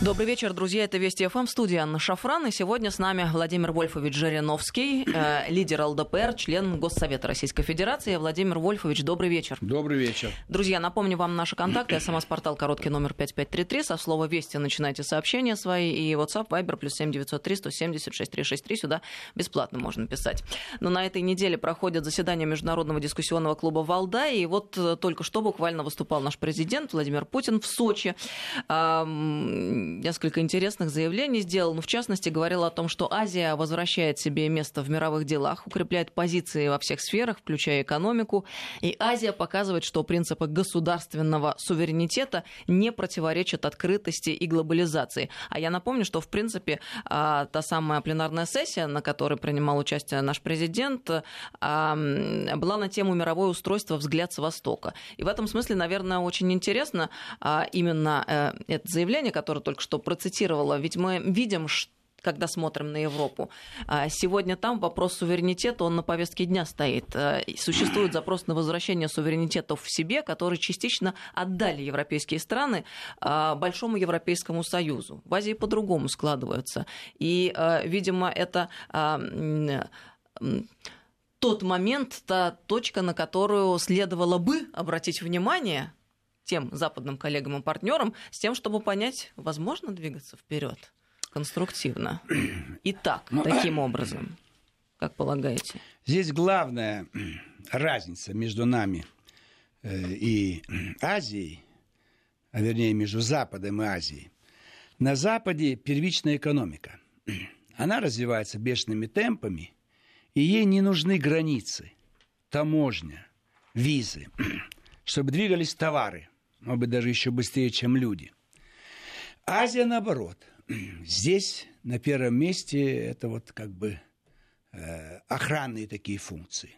Добрый вечер, друзья. Это Вести ФМ, студия Анна Шафран. И сегодня с нами Владимир Вольфович Жириновский, э, лидер ЛДПР, член Госсовета Российской Федерации. Владимир Вольфович, добрый вечер. Добрый вечер. Друзья, напомню вам наши контакты. СМС-портал короткий номер 5533. Со слова «Вести» начинайте сообщения свои. И WhatsApp, Viber, плюс 7903 170 6363. Сюда бесплатно можно писать. Но на этой неделе проходит заседание Международного дискуссионного клуба «Валда». И вот э, только что буквально выступал наш президент Владимир Путин в Сочи несколько интересных заявлений сделал. Ну, в частности, говорил о том, что Азия возвращает себе место в мировых делах, укрепляет позиции во всех сферах, включая экономику. И Азия показывает, что принципы государственного суверенитета не противоречат открытости и глобализации. А я напомню, что, в принципе, а, та самая пленарная сессия, на которой принимал участие наш президент, а, была на тему мировое устройство «Взгляд с Востока». И в этом смысле, наверное, очень интересно а, именно э, это заявление, которое только что процитировала, ведь мы видим, что когда смотрим на Европу. А, сегодня там вопрос суверенитета, он на повестке дня стоит. А, существует запрос на возвращение суверенитетов в себе, который частично отдали европейские страны а, Большому Европейскому Союзу. В Азии по-другому складываются. И, видимо, это тот момент, та точка, на которую следовало бы обратить внимание тем западным коллегам и партнерам с тем, чтобы понять, возможно двигаться вперед конструктивно. И так, ну, таким образом, как полагаете? Здесь главная разница между нами э, и Азией, а вернее между Западом и Азией. На Западе первичная экономика. Она развивается бешеными темпами, и ей не нужны границы, таможня, визы, чтобы двигались товары – может быть, даже еще быстрее, чем люди. Азия наоборот. Здесь на первом месте это вот как бы э, охранные такие функции.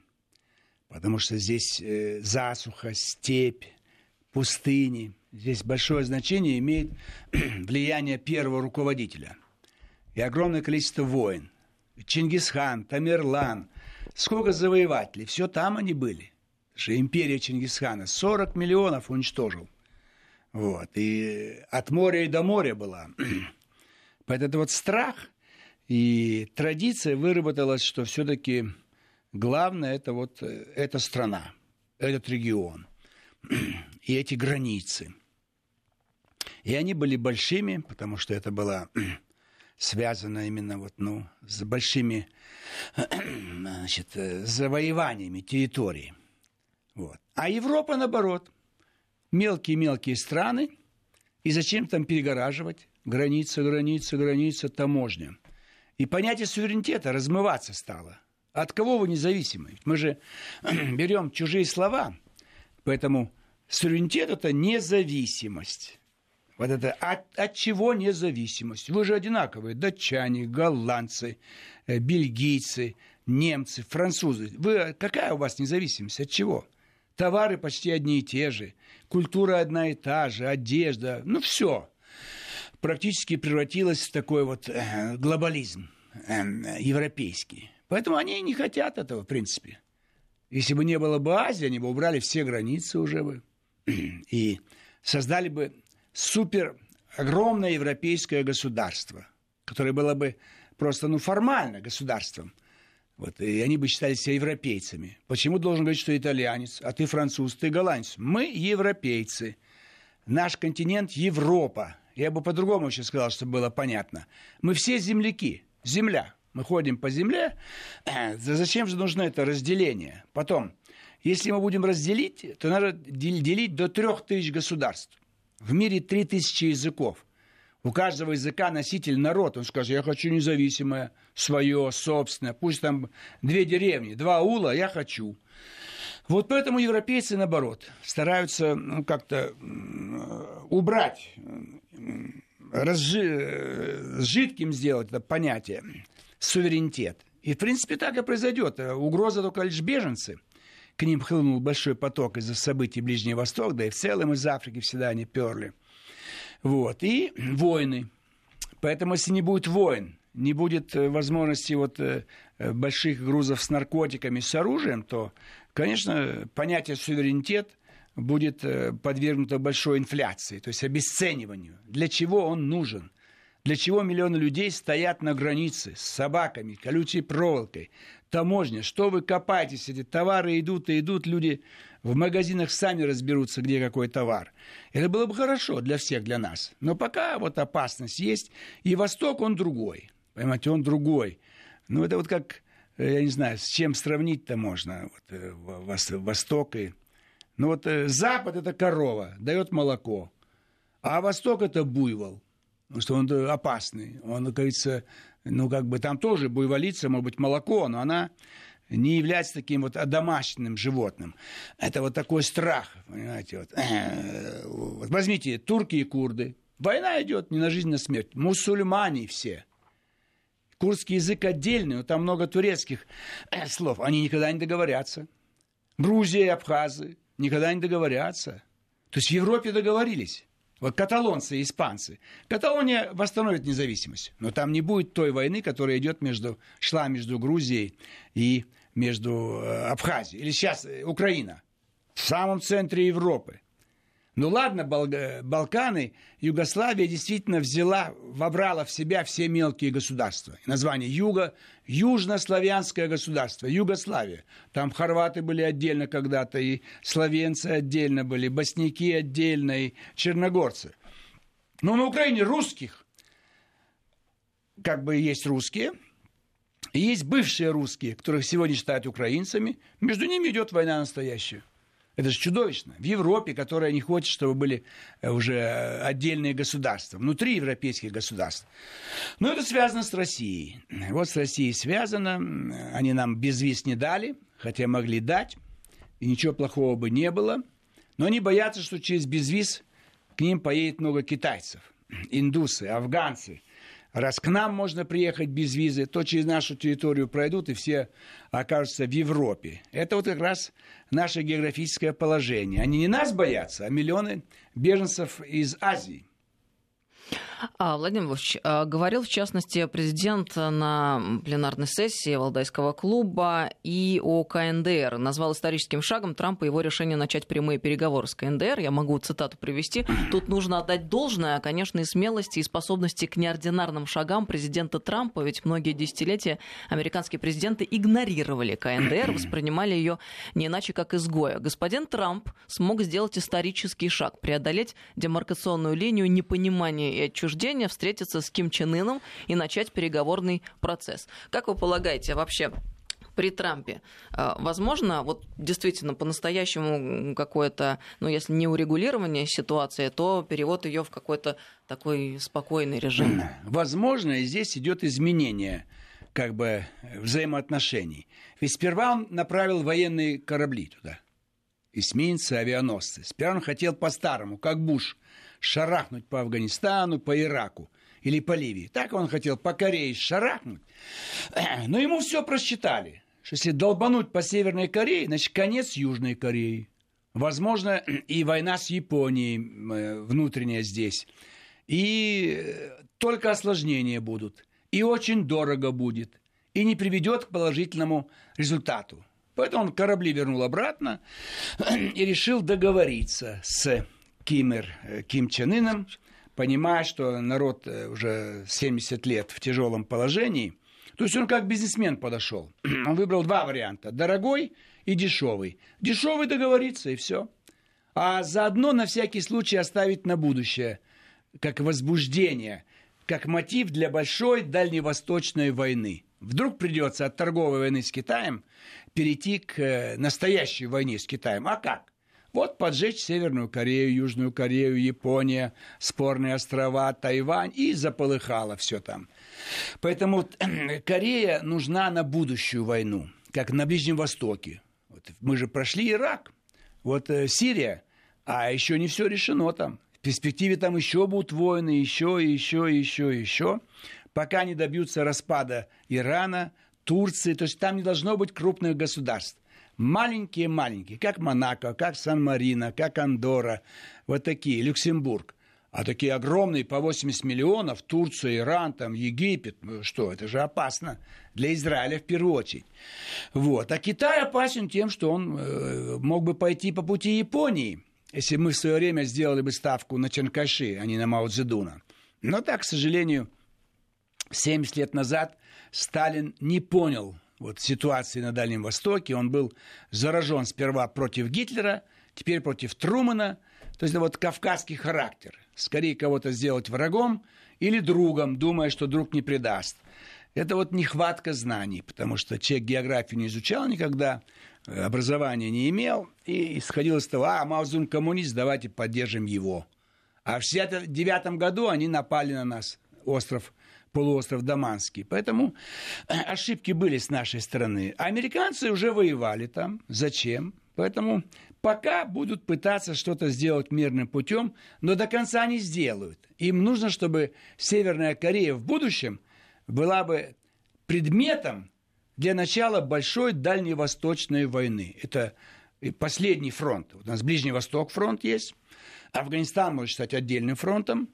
Потому что здесь э, засуха, степь, пустыни. Здесь большое значение имеет влияние первого руководителя. И огромное количество войн. Чингисхан, Тамерлан, сколько завоевателей, все там они были что империя Чингисхана 40 миллионов уничтожил. Вот. И от моря и до моря была. Поэтому вот страх и традиция выработалась, что все-таки главное это вот э, эта страна, этот регион и эти границы. И они были большими, потому что это было связано именно вот, ну, с большими значит, э, завоеваниями территории. Вот. А Европа, наоборот, мелкие-мелкие страны, и зачем там перегораживать? Граница, граница, граница, таможня. И понятие суверенитета размываться стало. От кого вы независимы? Мы же берем чужие слова, поэтому суверенитет – это независимость. Вот это от, от чего независимость? Вы же одинаковые. Датчане, голландцы, э, бельгийцы, немцы, французы. Вы, какая у вас независимость? От чего? Товары почти одни и те же, культура одна и та же, одежда, ну все. Практически превратилось в такой вот э, глобализм э, европейский. Поэтому они не хотят этого, в принципе. Если бы не было бы Азии, они бы убрали все границы уже бы и создали бы супер огромное европейское государство, которое было бы просто ну, формально государством – вот, и они бы считали себя европейцами. Почему должен говорить, что итальянец, а ты француз, ты голландец? Мы европейцы. Наш континент – Европа. Я бы по-другому еще сказал, чтобы было понятно. Мы все земляки. Земля. Мы ходим по земле. Зачем же нужно это разделение? Потом, если мы будем разделить, то надо делить до трех тысяч государств. В мире три тысячи языков – у каждого языка носитель народ. Он скажет, я хочу независимое, свое, собственное. Пусть там две деревни, два ула, я хочу. Вот поэтому европейцы, наоборот, стараются ну, как-то убрать, разжи, жидким сделать это понятие суверенитет. И, в принципе, так и произойдет. Угроза только лишь беженцы. К ним хлынул большой поток из-за событий Ближнего Востока, да и в целом из Африки всегда они перли. Вот. И войны. Поэтому, если не будет войн, не будет э, возможности вот э, э, больших грузов с наркотиками, с оружием, то, конечно, понятие суверенитет будет подвергнута большой инфляции, то есть обесцениванию. Для чего он нужен? Для чего миллионы людей стоят на границе с собаками, колючей проволокой, таможня? Что вы копаетесь? Эти товары идут и идут, люди в магазинах сами разберутся, где какой товар. Это было бы хорошо для всех, для нас. Но пока вот опасность есть, и Восток, он другой. Понимаете, он другой. Ну, это вот как, э, я не знаю, с чем сравнить-то можно. Вот, э, Восток и... Ну, вот э, Запад – это корова, дает молоко. А Восток – это буйвол потому что он опасный. Он, говорится, ну, как бы там тоже буйволица, может быть, молоко, но она не является таким вот домашним животным. Это вот такой страх, понимаете. Вот. вот возьмите турки и курды. Война идет не на жизнь, а на смерть. Мусульмане все. Курдский язык отдельный, но там много турецких э, слов. Они никогда не договорятся. Грузия и Абхазы никогда не договорятся. То есть в Европе договорились. Вот каталонцы и испанцы. Каталония восстановит независимость, но там не будет той войны, которая идет между, шла между Грузией и между э, Абхазией. Или сейчас э, Украина. В самом центре Европы. Ну ладно, Балканы, Югославия действительно взяла, вобрала в себя все мелкие государства. Название Юга, Южнославянское государство, Югославия. Там хорваты были отдельно когда-то, и словенцы отдельно были, босняки отдельно, и черногорцы. Но на Украине русских, как бы есть русские, есть бывшие русские, которых сегодня считают украинцами, между ними идет война настоящая. Это же чудовищно. В Европе, которая не хочет, чтобы были э, уже отдельные государства, внутри европейских государств. Но это связано с Россией. Вот с Россией связано. Они нам без виз не дали, хотя могли дать, и ничего плохого бы не было. Но они боятся, что через безвиз к ним поедет много китайцев, индусы, афганцы – Раз к нам можно приехать без визы, то через нашу территорию пройдут и все окажутся в Европе. Это вот как раз наше географическое положение. Они не нас боятся, а миллионы беженцев из Азии. А, Владимир Владимирович, а, говорил, в частности, президент на пленарной сессии Валдайского клуба и о КНДР. Назвал историческим шагом Трампа его решение начать прямые переговоры с КНДР. Я могу цитату привести. Тут нужно отдать должное, конечно, и смелости, и способности к неординарным шагам президента Трампа, ведь многие десятилетия американские президенты игнорировали КНДР, воспринимали ее не иначе, как изгоя. Господин Трамп смог сделать исторический шаг, преодолеть демаркационную линию непонимания и отчуждения отчуждения встретиться с Ким Чен Ыном и начать переговорный процесс. Как вы полагаете, вообще при Трампе. А, возможно, вот действительно по-настоящему какое-то, ну, если не урегулирование ситуации, то перевод ее в какой-то такой спокойный режим. Возможно, и здесь идет изменение как бы взаимоотношений. Ведь сперва он направил военные корабли туда, эсминцы, авианосцы. Сперва он хотел по-старому, как Буш – шарахнуть по Афганистану, по Ираку или по Ливии. Так он хотел по Корее шарахнуть. Но ему все просчитали, что если долбануть по Северной Корее, значит, конец Южной Кореи. Возможно, и война с Японией э, внутренняя здесь. И э, только осложнения будут. И очень дорого будет. И не приведет к положительному результату. Поэтому он корабли вернул обратно и решил договориться с Кимер э, Ким Чен Ыном, понимая, что народ э, уже 70 лет в тяжелом положении. То есть он как бизнесмен подошел. Он выбрал два варианта. Дорогой и дешевый. Дешевый договориться и все. А заодно на всякий случай оставить на будущее, как возбуждение, как мотив для большой дальневосточной войны. Вдруг придется от торговой войны с Китаем перейти к э, настоящей войне с Китаем. А как? Вот поджечь Северную Корею, Южную Корею, Япония, спорные острова, Тайвань, и заполыхало все там. Поэтому Корея нужна на будущую войну, как на Ближнем Востоке. Вот мы же прошли Ирак, вот э, Сирия, а еще не все решено там. В перспективе там еще будут войны, еще, еще, еще, еще, пока не добьются распада Ирана, Турции. То есть там не должно быть крупных государств маленькие-маленькие, как Монако, как Сан-Марино, как Андора, вот такие, Люксембург. А такие огромные, по 80 миллионов, Турция, Иран, там, Египет, ну что, это же опасно для Израиля в первую очередь. Вот. А Китай опасен тем, что он э, мог бы пойти по пути Японии, если мы в свое время сделали бы ставку на Чанкаши, а не на Мао Цзэдуна. Но так, к сожалению, 70 лет назад Сталин не понял вот, ситуации на Дальнем Востоке. Он был заражен сперва против Гитлера, теперь против Трумана. То есть это вот кавказский характер – скорее кого-то сделать врагом или другом, думая, что друг не предаст. Это вот нехватка знаний, потому что человек географию не изучал никогда, э, образования не имел, и исходил из того, а, Маузун коммунист, давайте поддержим его. А в 1969 году они напали на нас, остров, полуостров Даманский. Поэтому э, ошибки были с нашей стороны. А американцы уже воевали там. Зачем? Поэтому пока будут пытаться что-то сделать мирным путем, но до конца не сделают. Им нужно, чтобы Северная Корея в будущем была бы предметом для начала большой дальневосточной войны. Это последний фронт. У нас Ближний Восток фронт есть, Афганистан может стать отдельным фронтом,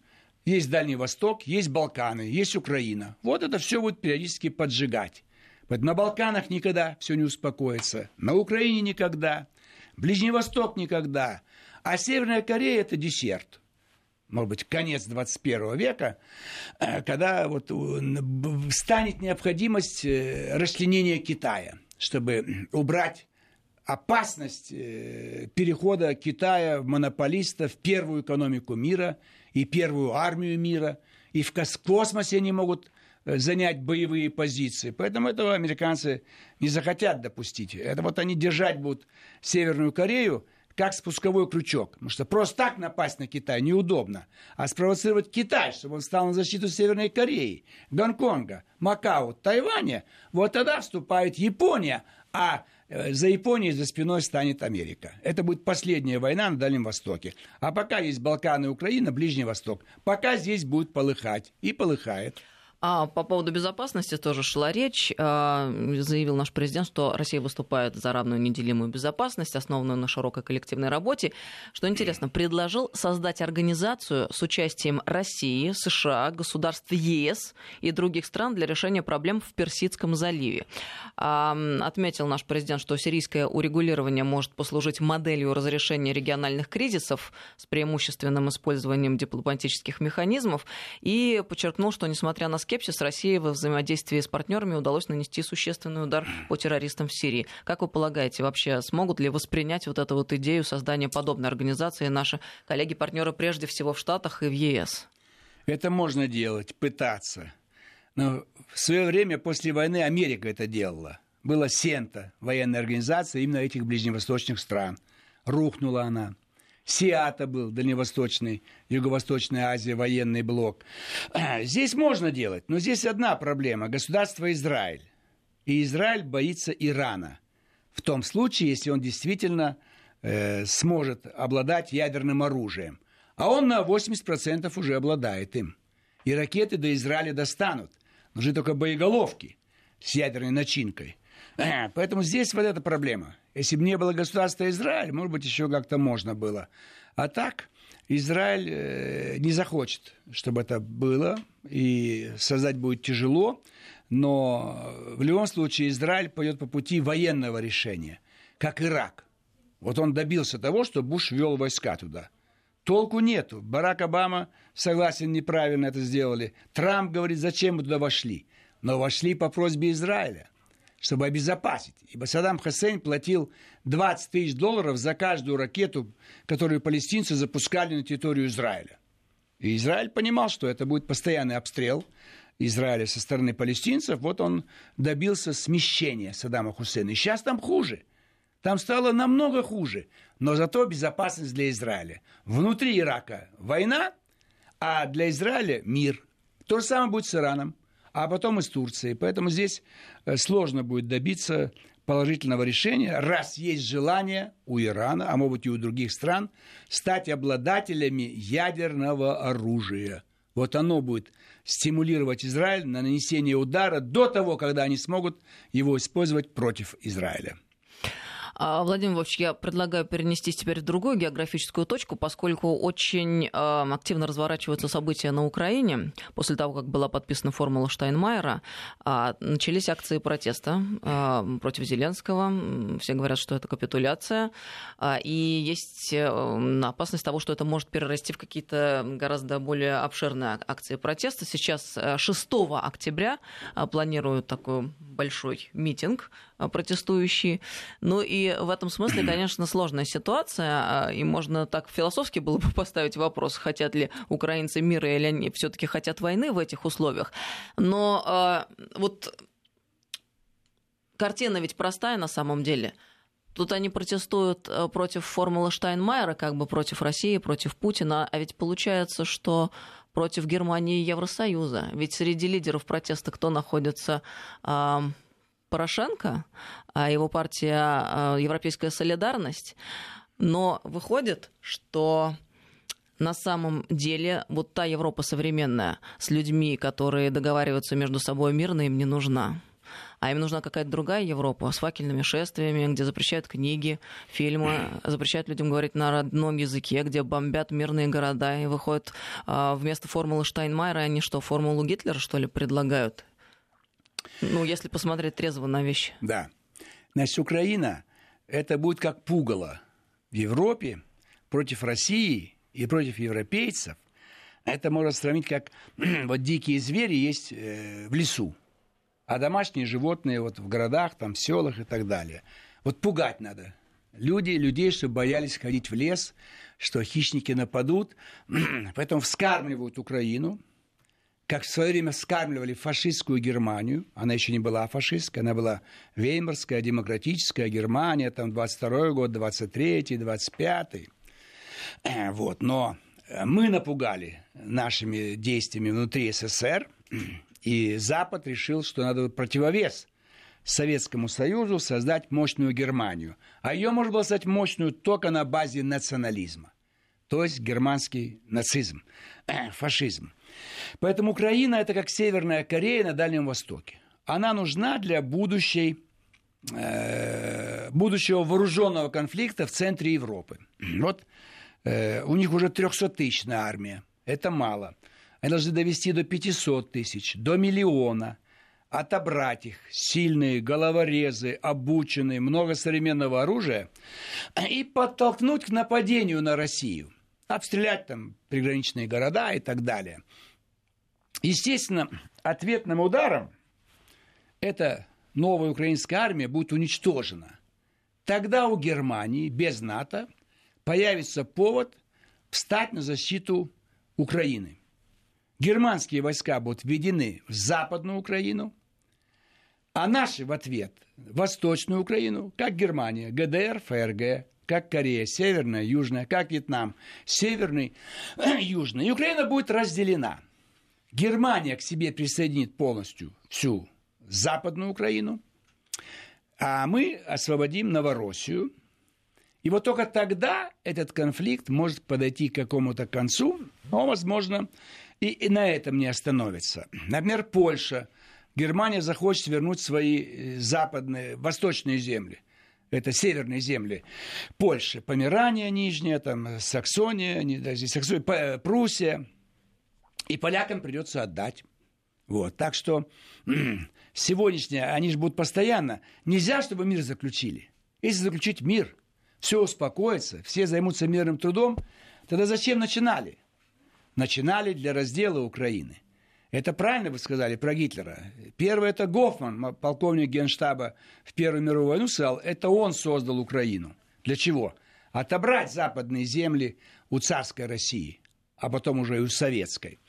есть Дальний Восток, есть Балканы, есть Украина. Вот это все будет периодически поджигать. Вот на Балканах никогда все не успокоится, на Украине никогда. Ближний Восток никогда. А Северная Корея – это десерт. Может быть, конец 21 века, э, когда вот станет необходимость э, расчленения Китая, чтобы убрать опасность э, перехода Китая в монополиста в первую экономику мира и первую армию мира. И в космосе они могут занять боевые позиции. Поэтому этого американцы не захотят допустить. Это вот они держать будут Северную Корею как спусковой крючок. Потому что просто так напасть на Китай неудобно. А спровоцировать Китай, чтобы он стал на защиту Северной Кореи, Гонконга, Макао, Тайваня, вот тогда вступает Япония, а э, за Японией за спиной станет Америка. Это будет последняя война на Дальнем Востоке. А пока есть Балканы Украина, Ближний Восток, пока здесь будет полыхать. И полыхает. А по поводу безопасности тоже шла речь. А, заявил наш президент, что Россия выступает за равную неделимую безопасность, основанную на широкой коллективной работе. Что интересно, предложил создать организацию с участием России, США, государств ЕС и других стран для решения проблем в Персидском заливе. А, отметил наш президент, что сирийское урегулирование может послужить моделью разрешения региональных кризисов с преимущественным использованием дипломатических механизмов и подчеркнул, что несмотря на скепсис России во взаимодействии с партнерами удалось нанести существенный удар по террористам в Сирии. Как вы полагаете, вообще смогут ли воспринять вот эту вот идею создания подобной организации наши коллеги-партнеры прежде всего в Штатах и в ЕС? Это можно делать, пытаться. Но в свое время после войны Америка это делала. Была Сента, военная организация именно этих ближневосточных стран. Рухнула она. Сиата был, Дальневосточный, Юго-Восточная Азия, военный блок. Здесь можно делать, но здесь одна проблема. Государство Израиль. И Израиль боится Ирана. В том случае, если он действительно э, сможет обладать ядерным оружием. А он на 80% уже обладает им. И ракеты до Израиля достанут. Нужны только боеголовки с ядерной начинкой. Поэтому здесь вот эта проблема. Если бы не было государства Израиль, может быть, еще как-то можно было. А так, Израиль э, не захочет, чтобы это было, и создать будет тяжело, но в любом случае Израиль пойдет по пути военного решения, как Ирак. Вот он добился того, что Буш вел войска туда. Толку нету. Барак Обама согласен, неправильно это сделали. Трамп говорит, зачем мы туда вошли. Но вошли по просьбе Израиля чтобы обезопасить. Ибо Саддам Хусейн платил 20 тысяч долларов за каждую ракету, которую палестинцы запускали на территорию Израиля. И Израиль понимал, что это будет постоянный обстрел Израиля со стороны палестинцев. Вот он добился смещения Саддама Хусейна. И сейчас там хуже. Там стало намного хуже. Но зато безопасность для Израиля. Внутри Ирака война, а для Израиля мир. То же самое будет с Ираном а потом из Турции. Поэтому здесь э, сложно будет добиться положительного решения, раз есть желание у Ирана, а может быть и у других стран, стать обладателями ядерного оружия. Вот оно будет стимулировать Израиль на нанесение удара до того, когда они смогут его использовать против Израиля. А, Владимир Вович, я предлагаю перенестись теперь в другую географическую точку, поскольку очень э, активно разворачиваются события на Украине. После того, как была подписана формула Штайнмайера, э, начались акции протеста э, против Зеленского. Все говорят, что это капитуляция. Э, и есть э, опасность того, что это может перерасти в какие-то гораздо более обширные акции протеста. Сейчас 6 октября планируют такой большой митинг протестующие. Ну и в этом смысле, конечно, сложная ситуация, и можно так философски было бы поставить вопрос, хотят ли украинцы мира или они все-таки хотят войны в этих условиях. Но вот картина ведь простая на самом деле. Тут они протестуют против формулы Штайнмайера, как бы против России, против Путина, а ведь получается, что против Германии и Евросоюза. Ведь среди лидеров протеста кто находится? Порошенко, а его партия а, Европейская солидарность. Но выходит, что на самом деле вот та Европа современная с людьми, которые договариваются между собой мирно, им не нужна. А им нужна какая-то другая Европа с факельными шествиями, где запрещают книги, фильмы, запрещают людям говорить на родном языке, где бомбят мирные города и выходят а, вместо формулы Штайнмайера, они что, формулу Гитлера, что ли, предлагают? Ну, если посмотреть трезво на вещи. Да. Значит, Украина – это будет как пугало в Европе против России и против европейцев. Это можно сравнить как вот дикие звери есть э, в лесу, а домашние животные вот в городах, там, в селах и так далее. Вот пугать надо. Люди, людей, чтобы боялись ходить в лес, что хищники нападут. Поэтому вскармливают Украину – как в свое время скармливали фашистскую Германию, она еще не была фашистская, она была веймарская, демократическая Германия, там 22 год, 23 25 вот, но мы напугали нашими действиями внутри СССР, и Запад решил, что надо противовес Советскому Союзу создать мощную Германию. А ее можно было создать мощную только на базе национализма, то есть германский нацизм, фашизм. Поэтому Украина – это как Северная Корея на Дальнем Востоке. Она нужна для будущей э, будущего вооруженного конфликта в центре Европы. Вот э, у них уже 300-тысячная армия. Это мало. Они должны довести до 500 тысяч, до миллиона. Отобрать их, сильные, головорезы, обученные, много современного оружия, и подтолкнуть к нападению на Россию. Обстрелять там приграничные города и так далее – Естественно, ответным ударом эта новая украинская армия будет уничтожена. Тогда у Германии без НАТО появится повод встать на защиту Украины. Германские войска будут введены в Западную Украину, а наши в ответ Восточную Украину, как Германия, ГДР, ФРГ, как Корея, Северная, Южная, как Вьетнам, Северный, Южный. И Украина будет разделена – Германия к себе присоединит полностью всю Западную Украину, а мы освободим Новороссию. И вот только тогда этот конфликт может подойти к какому-то концу, но, возможно, и, и на этом не остановится. Например, Польша. Германия захочет вернуть свои э, западные, восточные земли. Это северные земли Польши. Померания нижняя, там, Саксония, не, даже Саксония, Пруссия – и полякам придется отдать. Вот, так что сегодняшние, они же будут постоянно. Нельзя, чтобы мир заключили. Если заключить мир, все успокоится, все займутся мирным трудом, тогда зачем начинали? Начинали для раздела Украины. Это правильно вы сказали про Гитлера. Первый это Гофман, полковник генштаба в Первую мировую войну, сказал, это он создал Украину. Для чего? Отобрать западные земли у царской России, а потом уже и у советской.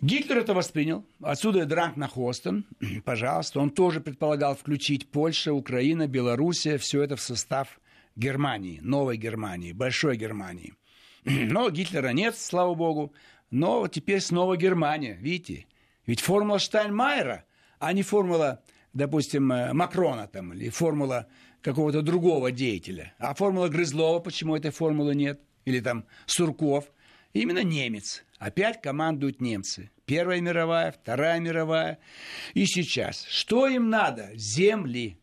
Гитлер это воспринял. Отсюда и дранг на Хостон. Пожалуйста. Он тоже предполагал включить Польша, Украина, Белоруссия. Все это в состав Германии, новой Германии, большой Германии. Но Гитлера нет, слава богу. Но теперь снова Германия. Видите? Ведь формула Штайнмайера, а не формула, допустим, э, Макрона там, или формула какого-то другого деятеля. А формула Грызлова, почему этой формулы нет? Или там Сурков. Именно немец. Опять командуют немцы. Первая мировая, Вторая мировая. И сейчас. Что им надо? Земли.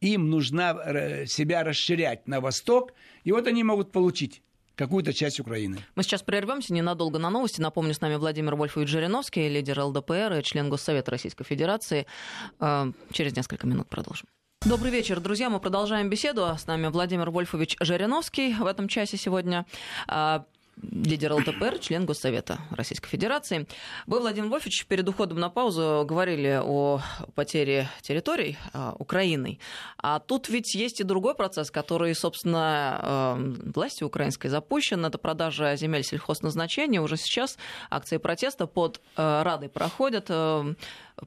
им нужно э, себя расширять на восток, и вот они могут получить какую-то часть Украины. Мы сейчас прервемся ненадолго на новости. Напомню, с нами Владимир Вольфович Жириновский, лидер ЛДПР и член Госсовета Российской Федерации. Э, через несколько минут продолжим. Добрый вечер, друзья. Мы продолжаем беседу. С нами Владимир Вольфович Жириновский в этом часе сегодня. Лидер ЛДПР, член Госсовета Российской Федерации. Вы, Владимир Вольфович, перед уходом на паузу говорили о потере территорий э, Украиной. А тут ведь есть и другой процесс, который, собственно, э, властью украинской запущен. Это продажа земель сельхозназначения. Уже сейчас акции протеста под э, Радой проходят.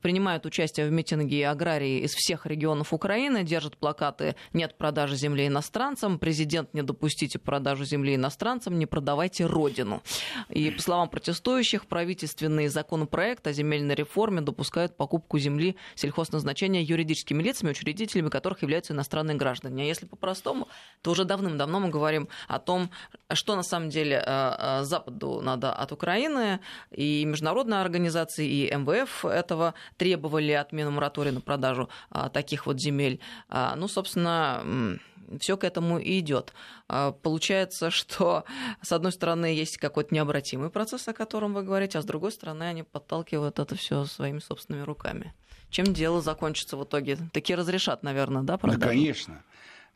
Принимают участие в митинге аграрии из всех регионов Украины, держат плакаты «Нет продажи земли иностранцам», «Президент, не допустите продажу земли иностранцам, не продавайте родину». И, по словам протестующих, правительственный законопроект о земельной реформе допускают покупку земли сельхозназначения юридическими лицами, учредителями которых являются иностранные граждане. А если по-простому, то уже давным-давно мы говорим о том, что на самом деле э, э, Западу надо от Украины, и международные организации, и МВФ этого требовали отмену моратория на продажу а, таких вот земель. А, ну, собственно, все к этому и идет. А, получается, что с одной стороны есть какой-то необратимый процесс, о котором вы говорите, а с другой стороны они подталкивают это все своими собственными руками. Чем дело закончится в итоге? Такие разрешат, наверное, да, продажу? Да, конечно.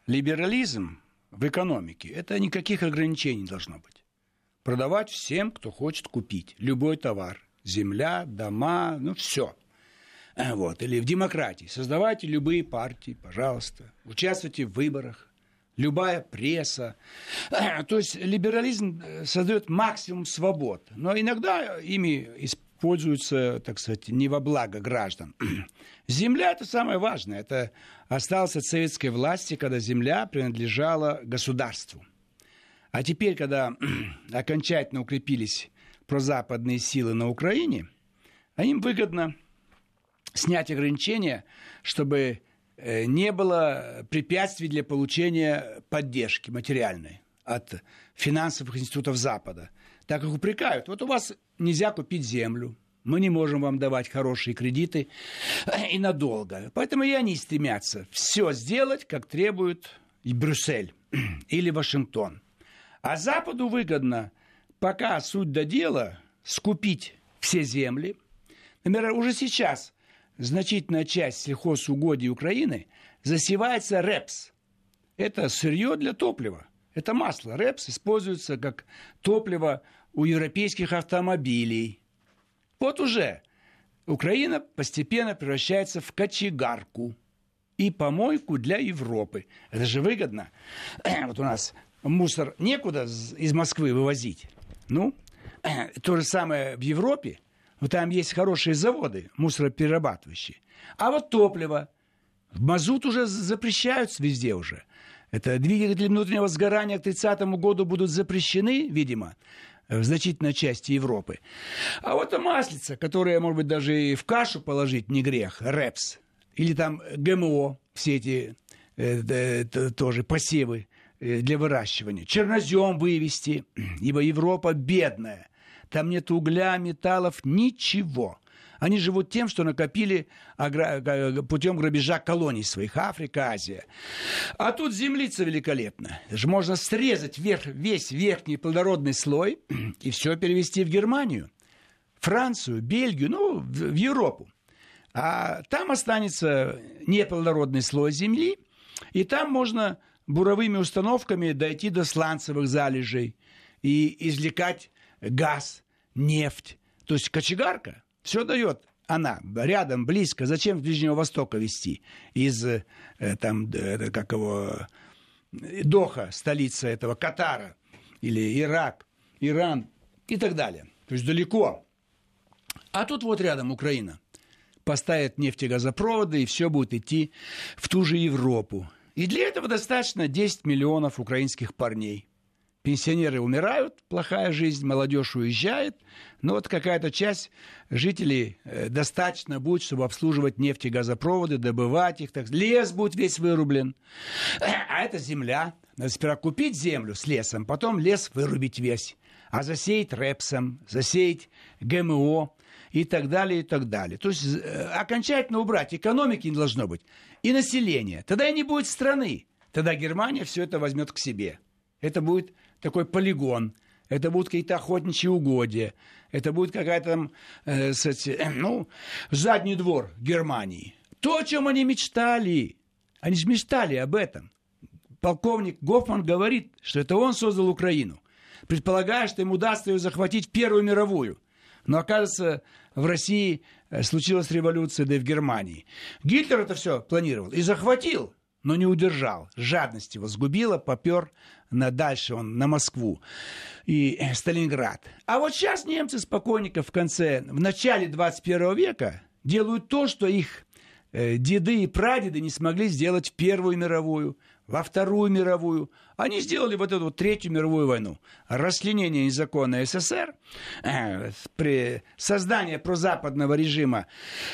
Либерализм в экономике – это никаких ограничений должно быть. Продавать всем, кто хочет купить любой товар. Земля, дома, ну все. Э, вот, или в демократии. Создавайте любые партии, пожалуйста. Участвуйте в выборах. Любая пресса. Э, то есть либерализм э, создает максимум свобод. Но иногда ими используются, так сказать, не во благо граждан. Земля – это самое важное. Это осталось от советской власти, когда земля принадлежала государству. А теперь, когда окончательно укрепились прозападные силы на Украине, им выгодно снять ограничения, чтобы э, не было препятствий для получения поддержки материальной от финансовых институтов Запада. Так как упрекают, вот у вас нельзя купить землю, мы не можем вам давать хорошие кредиты э, и надолго. Поэтому и они стремятся все сделать, как требует и Брюссель или Вашингтон. А Западу выгодно, пока суть до дела, скупить все земли. Например, уже сейчас значительная часть сельхозугодий Украины засевается РЭПС. Это сырье для топлива. Это масло. РЭПС используется как топливо у европейских автомобилей. Вот уже Украина постепенно превращается в кочегарку и помойку для Европы. Это же выгодно. Вот у нас мусор некуда из Москвы вывозить. Ну, то же самое в Европе. Там есть хорошие заводы мусороперерабатывающие. А вот топливо, мазут уже запрещаются везде уже. Это двигатели внутреннего сгорания к 30 году будут запрещены, видимо, в значительной части Европы. А вот маслица, которое, может быть, даже и в кашу положить не грех, репс, или там ГМО, все эти э, э, тоже посевы э, для выращивания, чернозем вывести, ибо Европа бедная. Там нет угля, металлов, ничего. Они живут тем, что накопили путем грабежа колоний своих, Африка, Азия. А тут землица великолепна. Это же можно срезать вверх, весь верхний плодородный слой и все перевести в Германию, Францию, Бельгию, ну, в Европу. А там останется неплодородный слой земли, и там можно буровыми установками дойти до сланцевых залежей и извлекать газ, нефть. То есть кочегарка все дает она рядом, близко. Зачем с Ближнего Востока вести? Из, э, там, э, как его, Доха, столица этого Катара, или Ирак, Иран и так далее. То есть далеко. А тут вот рядом Украина. Поставят нефтегазопроводы, и все будет идти в ту же Европу. И для этого достаточно 10 миллионов украинских парней – пенсионеры умирают, плохая жизнь, молодежь уезжает, но вот какая-то часть жителей э, достаточно будет, чтобы обслуживать нефть и газопроводы, добывать их. Так, лес будет весь вырублен. А это земля. Надо сперва купить землю с лесом, потом лес вырубить весь. А засеять репсом, засеять ГМО. и так далее, и так далее. То есть э, окончательно убрать экономики не должно быть, и население. Тогда и не будет страны. Тогда Германия все это возьмет к себе. Это будет такой полигон, это будут какие-то охотничьи угодья, это будет какая-то там, э, э, ну, задний двор Германии. То, о чем они мечтали. Они же мечтали об этом. Полковник Гофман говорит, что это он создал Украину, предполагая, что ему удастся ее захватить в Первую мировую. Но, оказывается, в России э, случилась революция, да и в Германии. Гитлер это все планировал и захватил, но не удержал. Жадность его сгубила, попер на дальше он на Москву и э, Сталинград. А вот сейчас немцы спокойненько в конце, в начале 21 века делают то, что их э, деды и прадеды не смогли сделать в Первую мировую, во Вторую мировую. Они сделали вот эту вот Третью мировую войну. Расчленение незаконной СССР, э, при создание прозападного режима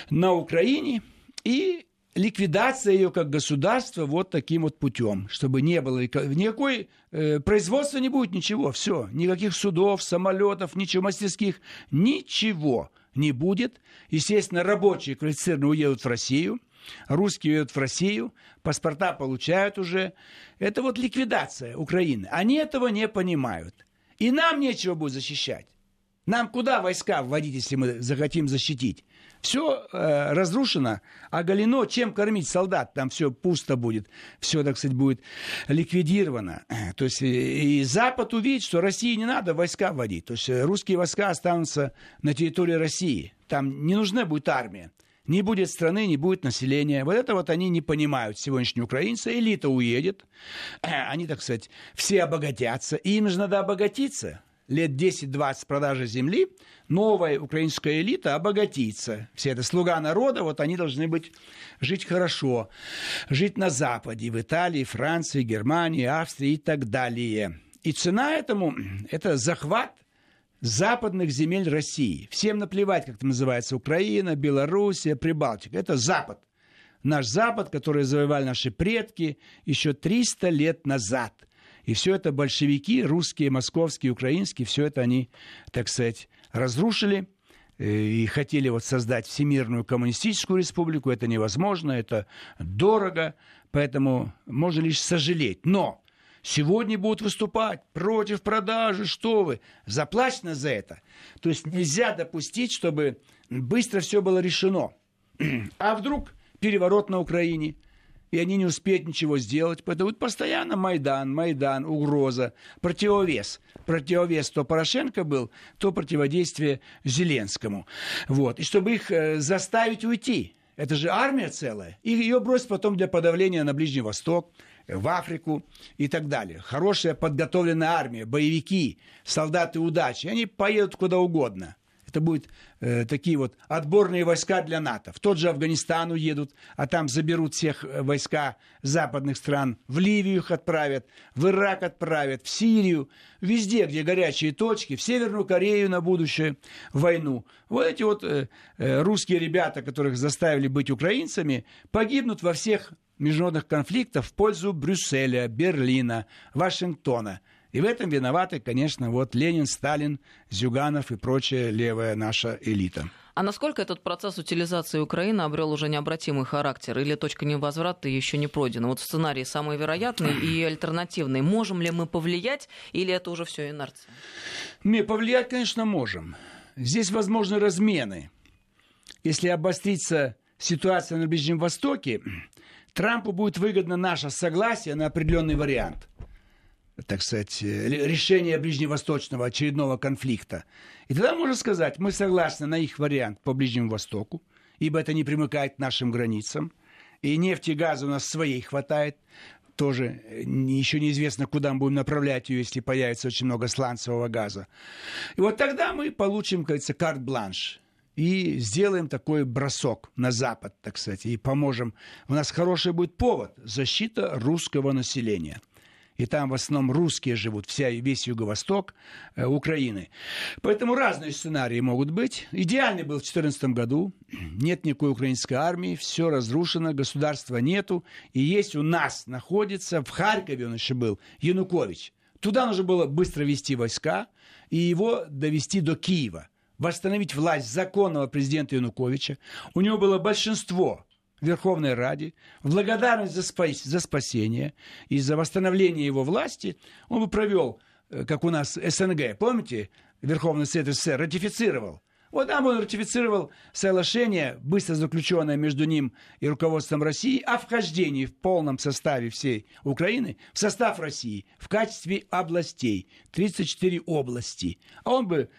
на Украине и ликвидация ее как государства вот таким вот путем, чтобы не было никакой э, производства не будет ничего, все, никаких судов, самолетов, ничего мастерских, ничего не будет. Естественно, рабочие квалифицированные уедут в Россию, русские уедут в Россию, паспорта получают уже. Это вот ликвидация Украины. Они этого не понимают. И нам нечего будет защищать. Нам куда войска вводить, если мы захотим защитить? Все э, разрушено, оголено. Чем кормить солдат? Там все пусто будет. Все, так сказать, будет ликвидировано. То есть и, и Запад увидит, что России не надо войска вводить. То есть э, русские войска останутся на территории России. Там не нужна будет армия. Не будет страны, не будет населения. Вот это вот они не понимают, сегодняшние украинцы. Элита уедет. Они, так сказать, все обогатятся. И им же надо обогатиться лет 10-20 продажи земли, новая украинская элита обогатится. Все это слуга народа, вот они должны быть, жить хорошо, жить на Западе, в Италии, Франции, Германии, Австрии и так далее. И цена этому – это захват западных земель России. Всем наплевать, как это называется, Украина, Белоруссия, Прибалтика. Это Запад. Наш Запад, который завоевали наши предки еще 300 лет назад – и все это большевики, русские, московские, украинские, все это они, так сказать, разрушили э, и хотели вот создать Всемирную коммунистическую республику. Это невозможно, это дорого, поэтому можно лишь сожалеть. Но сегодня будут выступать против продажи, что вы, заплачено за это. То есть нельзя допустить, чтобы быстро все было решено. А вдруг переворот на Украине – и они не успеют ничего сделать. Поэтому постоянно Майдан, Майдан, угроза, противовес. Противовес то Порошенко был, то противодействие Зеленскому. Вот. И чтобы их э, заставить уйти. Это же армия целая. И ее бросят потом для подавления на Ближний Восток, в Африку и так далее. Хорошая подготовленная армия, боевики, солдаты удачи. Они поедут куда угодно. Это будут э, такие вот отборные войска для НАТО. В тот же Афганистан уедут, а там заберут всех э, войска западных стран. В Ливию их отправят, в Ирак отправят, в Сирию. Везде, где горячие точки, в Северную Корею на будущее войну. Вот эти вот э, э, русские ребята, которых заставили быть украинцами, погибнут во всех международных конфликтах в пользу Брюсселя, Берлина, Вашингтона – и в этом виноваты, конечно, вот Ленин, Сталин, Зюганов и прочая левая наша элита. А насколько этот процесс утилизации Украины обрел уже необратимый характер или точка невозврата еще не пройдена? Вот сценарий самый вероятный и альтернативный. Можем ли мы повлиять или это уже все инерция? Мы повлиять, конечно, можем. Здесь возможны размены. Если обострится ситуация на Ближнем Востоке, Трампу будет выгодно наше согласие на определенный вариант так сказать, э, решения ближневосточного очередного конфликта. И тогда можно сказать, мы согласны на их вариант по Ближнему Востоку, ибо это не примыкает к нашим границам, и нефти и газа у нас своей хватает, тоже э, еще неизвестно, куда мы будем направлять ее, если появится очень много сланцевого газа. И вот тогда мы получим, как говорится, карт-бланш и сделаем такой бросок на Запад, так сказать, и поможем. У нас хороший будет повод – защита русского населения – и там в основном русские живут, вся, весь юго-восток э, Украины. Поэтому разные сценарии могут быть. Идеальный был в 2014 году. Нет никакой украинской армии, все разрушено, государства нету. И есть у нас, находится, в Харькове он еще был, Янукович. Туда нужно было быстро вести войска и его довести до Киева. восстановить власть законного президента Януковича. У него было большинство Верховной Раде, в благодарность за, спас, за спасение и за восстановление его власти, он бы провел, э, как у нас СНГ, помните, Верховный Совет СССР ратифицировал вот там он ратифицировал соглашение, быстро заключенное между ним и руководством России, о вхождении в полном составе всей Украины в состав России в качестве областей. 34 области. А он бы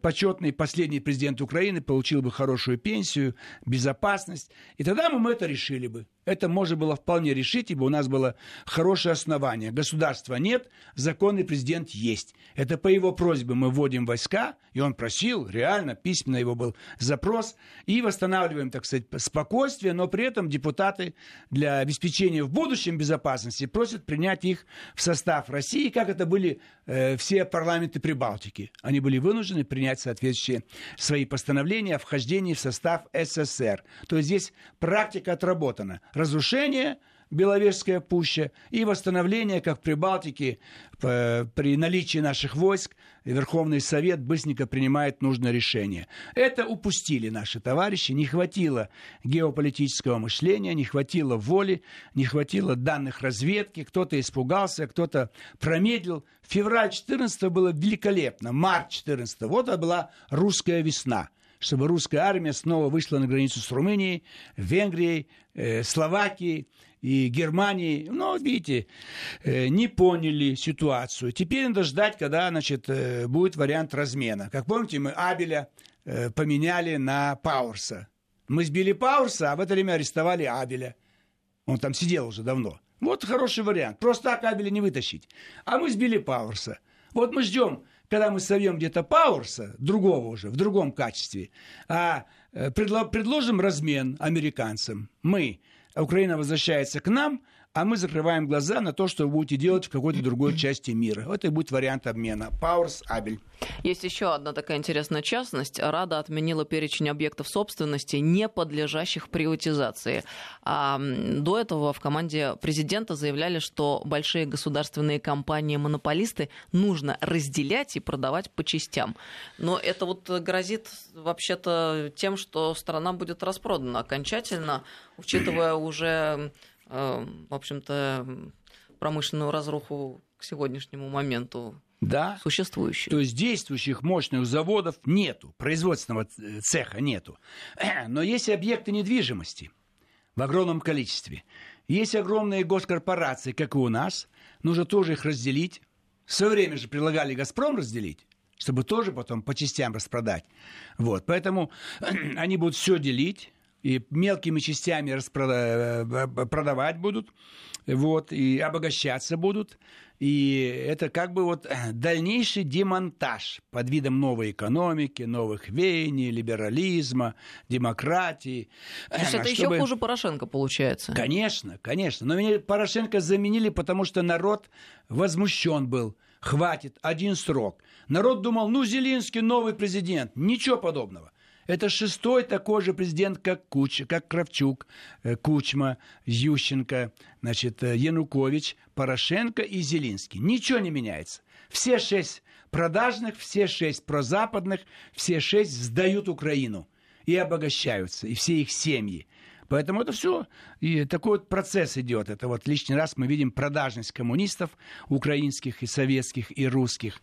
почетный последний президент Украины получил бы хорошую пенсию, безопасность. И тогда мы это решили бы. Это можно было вполне решить, ибо у нас было хорошее основание. Государства нет, законный президент есть. Это по его просьбе мы вводим войска, и он просил, реально, письменно его был запрос, и восстанавливаем, так сказать, спокойствие, но при этом депутаты для обеспечения в будущем безопасности просят принять их в состав России, как это были э, все парламенты Прибалтики. Они были вынуждены принять соответствующие свои постановления о вхождении в состав СССР. То есть здесь практика отработана. Разрушение Беловежская пуща и восстановление, как при Балтике, при наличии наших войск, Верховный Совет быстренько принимает нужное решение. Это упустили наши товарищи, не хватило геополитического мышления, не хватило воли, не хватило данных разведки, кто-то испугался, кто-то промедлил. Февраль 14 было великолепно, март 14 вот это была русская весна. Чтобы русская армия снова вышла на границу с Румынией, Венгрией, э, Словакией, и Германии, ну, видите, э, не поняли ситуацию. Теперь надо ждать, когда, значит, э, будет вариант размена. Как помните, мы Абеля э, поменяли на Пауэрса. Мы сбили Пауэрса, а в это время арестовали Абеля. Он там сидел уже давно. Вот хороший вариант. Просто так Абеля не вытащить. А мы сбили Пауэрса. Вот мы ждем, когда мы совьем где-то Пауэрса, другого уже, в другом качестве, а предложим размен американцам. Мы Украина возвращается к нам, а мы закрываем глаза на то, что вы будете делать в какой-то другой части мира. Это будет вариант обмена. Пауэрс, Абель. Есть еще одна такая интересная частность. Рада отменила перечень объектов собственности, не подлежащих приватизации. А до этого в команде президента заявляли, что большие государственные компании-монополисты нужно разделять и продавать по частям. Но это вот грозит вообще-то тем, что страна будет распродана окончательно, учитывая уже в общем-то, промышленную разруху к сегодняшнему моменту да. существующих. То есть действующих мощных заводов нету, производственного цеха нету. Но есть объекты недвижимости в огромном количестве. Есть огромные госкорпорации, как и у нас. Нужно тоже их разделить. В свое время же предлагали «Газпром» разделить чтобы тоже потом по частям распродать. Вот, поэтому они будут все делить, и мелкими частями распродавать э, будут, вот, и обогащаться будут. И это как бы вот э, дальнейший демонтаж под видом новой экономики, новых веяний, либерализма, демократии. То есть это чтобы... еще хуже Порошенко получается? Конечно, конечно. Но меня Порошенко заменили, потому что народ возмущен был. Хватит, один срок. Народ думал, ну, Зеленский новый президент. Ничего подобного. Это шестой такой же президент, как, Куч, как Кравчук, э, Кучма, Ющенко, значит, э, Янукович, Порошенко и Зелинский. Ничего не меняется. Все шесть продажных, все шесть прозападных, все шесть сдают Украину и обогащаются, и все их семьи. Поэтому это все, и такой вот процесс идет. Это вот лишний раз мы видим продажность коммунистов украинских и советских и русских.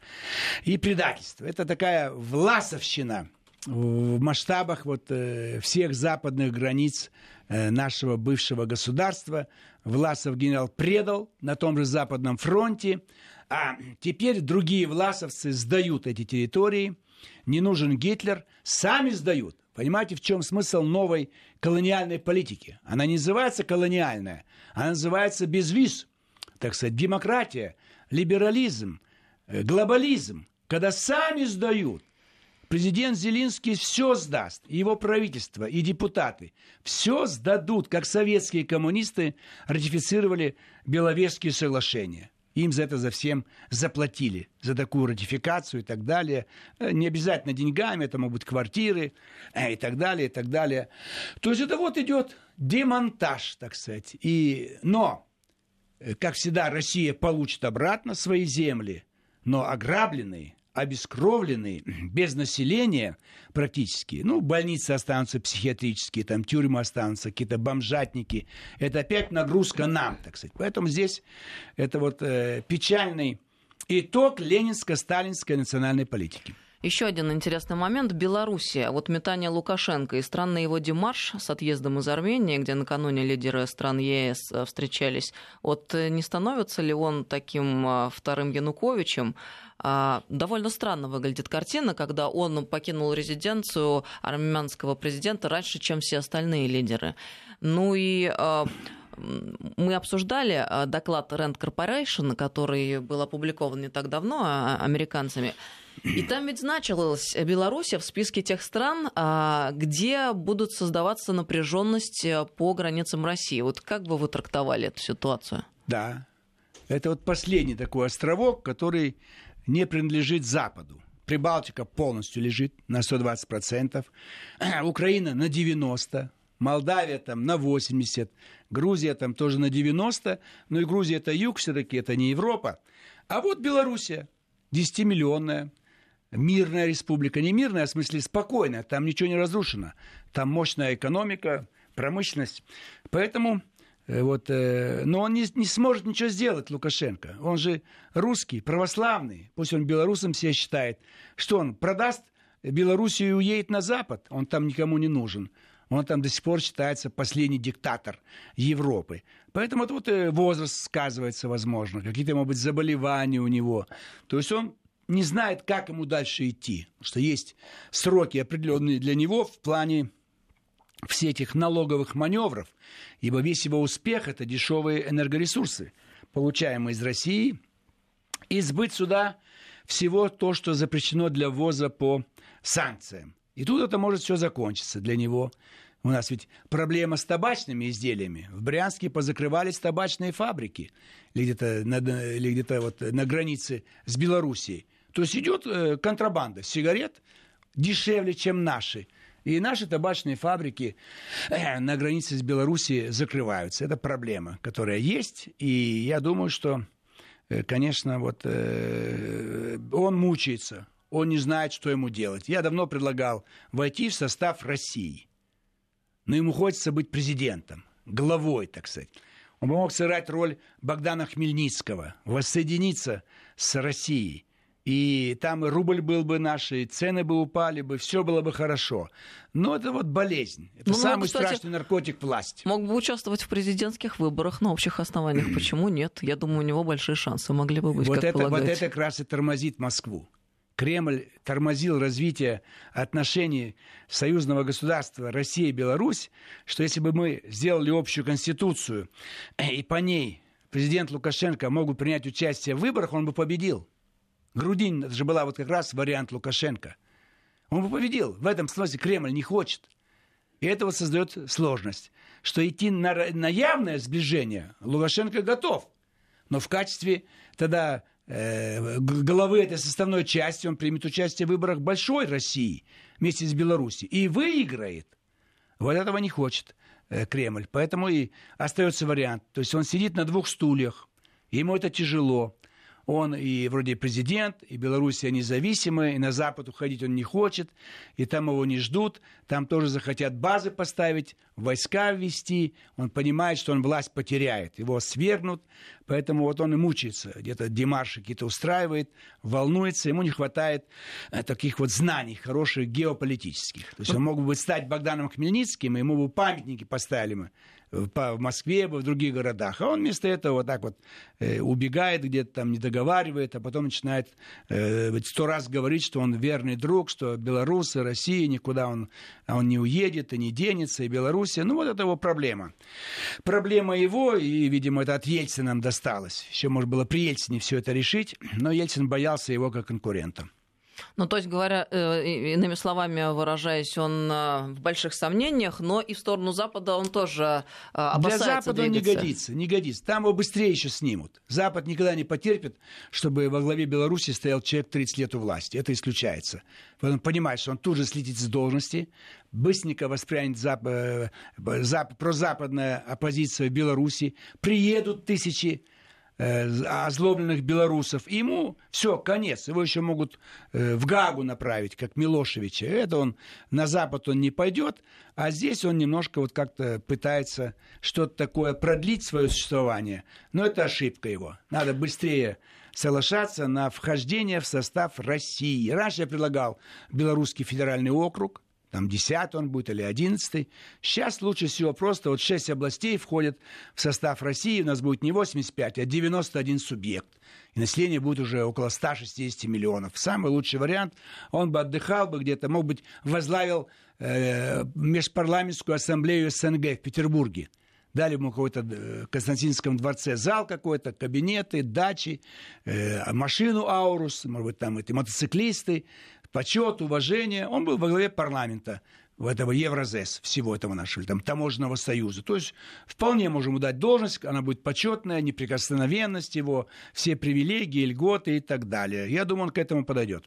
И предательство. Это такая власовщина – в масштабах вот э, всех западных границ э, нашего бывшего государства. Власов генерал предал на том же Западном фронте, а теперь другие власовцы сдают эти территории. Не нужен Гитлер, сами сдают. Понимаете, в чем смысл новой колониальной политики? Она не называется колониальная, она называется безвиз, так сказать, демократия, либерализм, э, глобализм, когда сами сдают Президент Зеленский все сдаст, и его правительство, и депутаты. Все сдадут, как советские коммунисты ратифицировали Беловежские соглашения. Им за это за всем заплатили, за такую ратификацию и так далее. Э, не обязательно деньгами, это могут быть квартиры э, и так далее, и так далее. То есть это вот идет демонтаж, так сказать. И, но, э, как всегда, Россия получит обратно свои земли, но ограбленные, обескровленные, без населения практически. Ну, больницы останутся психиатрические, там тюрьмы останутся, какие-то бомжатники. Это опять нагрузка нам, так сказать. Поэтому здесь это вот э, печальный итог ленинско-сталинской национальной политики. Еще один интересный момент. Белоруссия. Вот метание Лукашенко и странный его демарш с отъездом из Армении, где накануне лидеры стран ЕС э, встречались. Вот э, не становится ли он таким э, вторым Януковичем? А, довольно странно выглядит картина, когда он покинул резиденцию армянского президента раньше, чем все остальные лидеры. Ну и мы обсуждали доклад Rand Corporation, который был опубликован не так давно а, американцами. И там ведь значилась Беларусь в списке тех стран, а, где будут создаваться напряженность э, по границам России. Вот как бы вы трактовали эту ситуацию? Да. Это вот последний такой островок, который не принадлежит Западу. Прибалтика полностью лежит на 120%, Украина на 90%, Молдавия там на 80%, Грузия там тоже на 90%, но и Грузия это юг все-таки, это не Европа. А вот Белоруссия, 10-миллионная, мирная республика. Не мирная, а в смысле спокойная. Там ничего не разрушено. Там мощная экономика, промышленность. Поэтому э, вот, э, но он не, не сможет ничего сделать, Лукашенко. Он же русский, православный. Пусть он белорусом себя считает. Что он продаст Белоруссию и уедет на Запад? Он там никому не нужен. Он там до сих пор считается последний диктатор Европы. Поэтому вот, вот э, возраст сказывается, возможно, какие-то, может быть, заболевания у него. То есть он не знает, как ему дальше идти. что есть сроки определенные для него в плане всех этих налоговых маневров, ибо весь его успех – это дешевые энергоресурсы, получаемые из России, и сбыть сюда всего то, что запрещено для ввоза по санкциям. И тут это может все закончиться для него. У нас ведь проблема с табачными изделиями. В Брянске позакрывались табачные фабрики или где-то на, или где-то вот на границе с Белоруссией. То есть идет э, контрабанда сигарет дешевле, чем наши. И наши табачные фабрики э, на границе с Белоруссией закрываются. Это проблема, которая есть. И я думаю, что, э, конечно, вот он мучается. Он не знает, что ему делать. Я давно предлагал войти в состав России. Но ему хочется быть президентом, главой, так сказать. Он мог сыграть роль Богдана Хмельницкого, воссоединиться с Россией – и там и рубль был бы наш, и цены бы упали бы, все было бы хорошо. Но это вот болезнь. Это ну, самый ну, кстати, страшный наркотик власти. Мог бы участвовать в президентских выборах на общих основаниях. Почему нет? Я думаю, у него большие шансы могли бы быть, вот как это, Вот это как раз и тормозит Москву. Кремль тормозил развитие отношений союзного государства Россия и Беларусь, что если бы мы сделали общую конституцию, и по ней президент Лукашенко мог бы принять участие в выборах, он бы победил. Грудинин, это же была вот как раз вариант Лукашенко. Он бы победил. В этом смысле Кремль не хочет. И это вот создает сложность, что идти на, на явное сближение Лукашенко готов. Но в качестве тогда э, головы этой составной части он примет участие в выборах большой России вместе с Беларусью и выиграет. Вот этого не хочет э, Кремль. Поэтому и остается вариант. То есть он сидит на двух стульях. Ему это тяжело. Он и вроде президент, и Белоруссия независимая, и на Запад уходить он не хочет, и там его не ждут, там тоже захотят базы поставить, войска ввести. Он понимает, что он власть потеряет, его свергнут, поэтому вот он и мучается, где-то демарши какие-то устраивает, волнуется, ему не хватает э, таких вот знаний хороших геополитических. То есть он мог бы стать Богданом Хмельницким, и ему бы памятники поставили мы в Москве, в других городах. А он вместо этого вот так вот э, убегает где-то там, не договаривает, а потом начинает э, сто раз говорить, что он верный друг, что белорусы, Россия, никуда он, а он не уедет и не денется, и Белоруссия. Ну, вот это его проблема. Проблема его, и, видимо, это от Ельцина нам досталось. Еще, может, было при Ельцине все это решить, но Ельцин боялся его как конкурента. Ну, то есть, говоря, э, иными словами выражаясь, он э, в больших сомнениях, но и в сторону Запада он тоже э, опасается Для Запада двигаться. он не годится, не годится. Там его быстрее еще снимут. Запад никогда не потерпит, чтобы во главе Беларуси стоял человек 30 лет у власти. Это исключается. Он понимает, что он тут же слетит с должности, быстренько воспрянет зап... зап... прозападная оппозиция в Беларуси, приедут тысячи озлобленных белорусов. И ему все, конец. Его еще могут э, в Гагу направить, как Милошевича. Это он на Запад он не пойдет, а здесь он немножко вот как-то пытается что-то такое продлить свое существование. Но это ошибка его. Надо быстрее соглашаться на вхождение в состав России. Раньше я предлагал Белорусский федеральный округ, там 10 он будет или 11. Сейчас лучше всего просто вот 6 областей входят в состав России, у нас будет не 85, а 91 субъект. И население будет уже около 160 миллионов. Самый лучший вариант, он бы отдыхал бы где-то, мог быть, возглавил э, межпарламентскую ассамблею СНГ в Петербурге. Дали ему какой-то э, Константинском дворце зал какой-то, кабинеты, дачи, э, машину Аурус, может быть, там эти мотоциклисты, почет, уважение. Он был во главе парламента в этого Евразес, всего этого нашего, там, таможенного союза. То есть вполне можем дать должность, она будет почетная, неприкосновенность его, все привилегии, льготы и так далее. Я думаю, он к этому подойдет.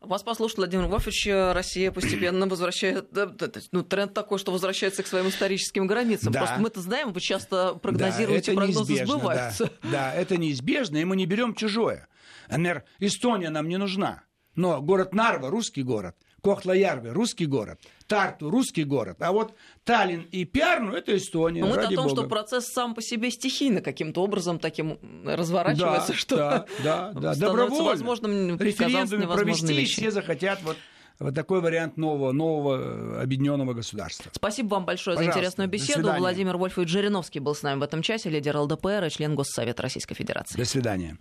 Вас послушать, Владимир Вольфович, Россия постепенно возвращает, ну, тренд такой, что возвращается к своим историческим границам. Да. Просто мы-то знаем, вы часто прогнозируете, да, прогнозы сбываются. Да, да, это неизбежно, и мы не берем чужое. Например, Эстония нам не нужна. Но город Нарва – русский город. Кохла-Ярве – русский город. Тарту – русский город. А вот Таллин и Пиарну – это Эстония, Но мы о том, бога. что процесс сам по себе стихийно каким-то образом таким разворачивается, да, что да, да, да. становится возможным референдумы провести, вещи. все захотят вот вот такой вариант нового, нового объединенного государства. Спасибо вам большое Пожалуйста. за интересную беседу. Владимир Вольфович Жириновский был с нами в этом часе, лидер ЛДПР и член Госсовета Российской Федерации. До свидания.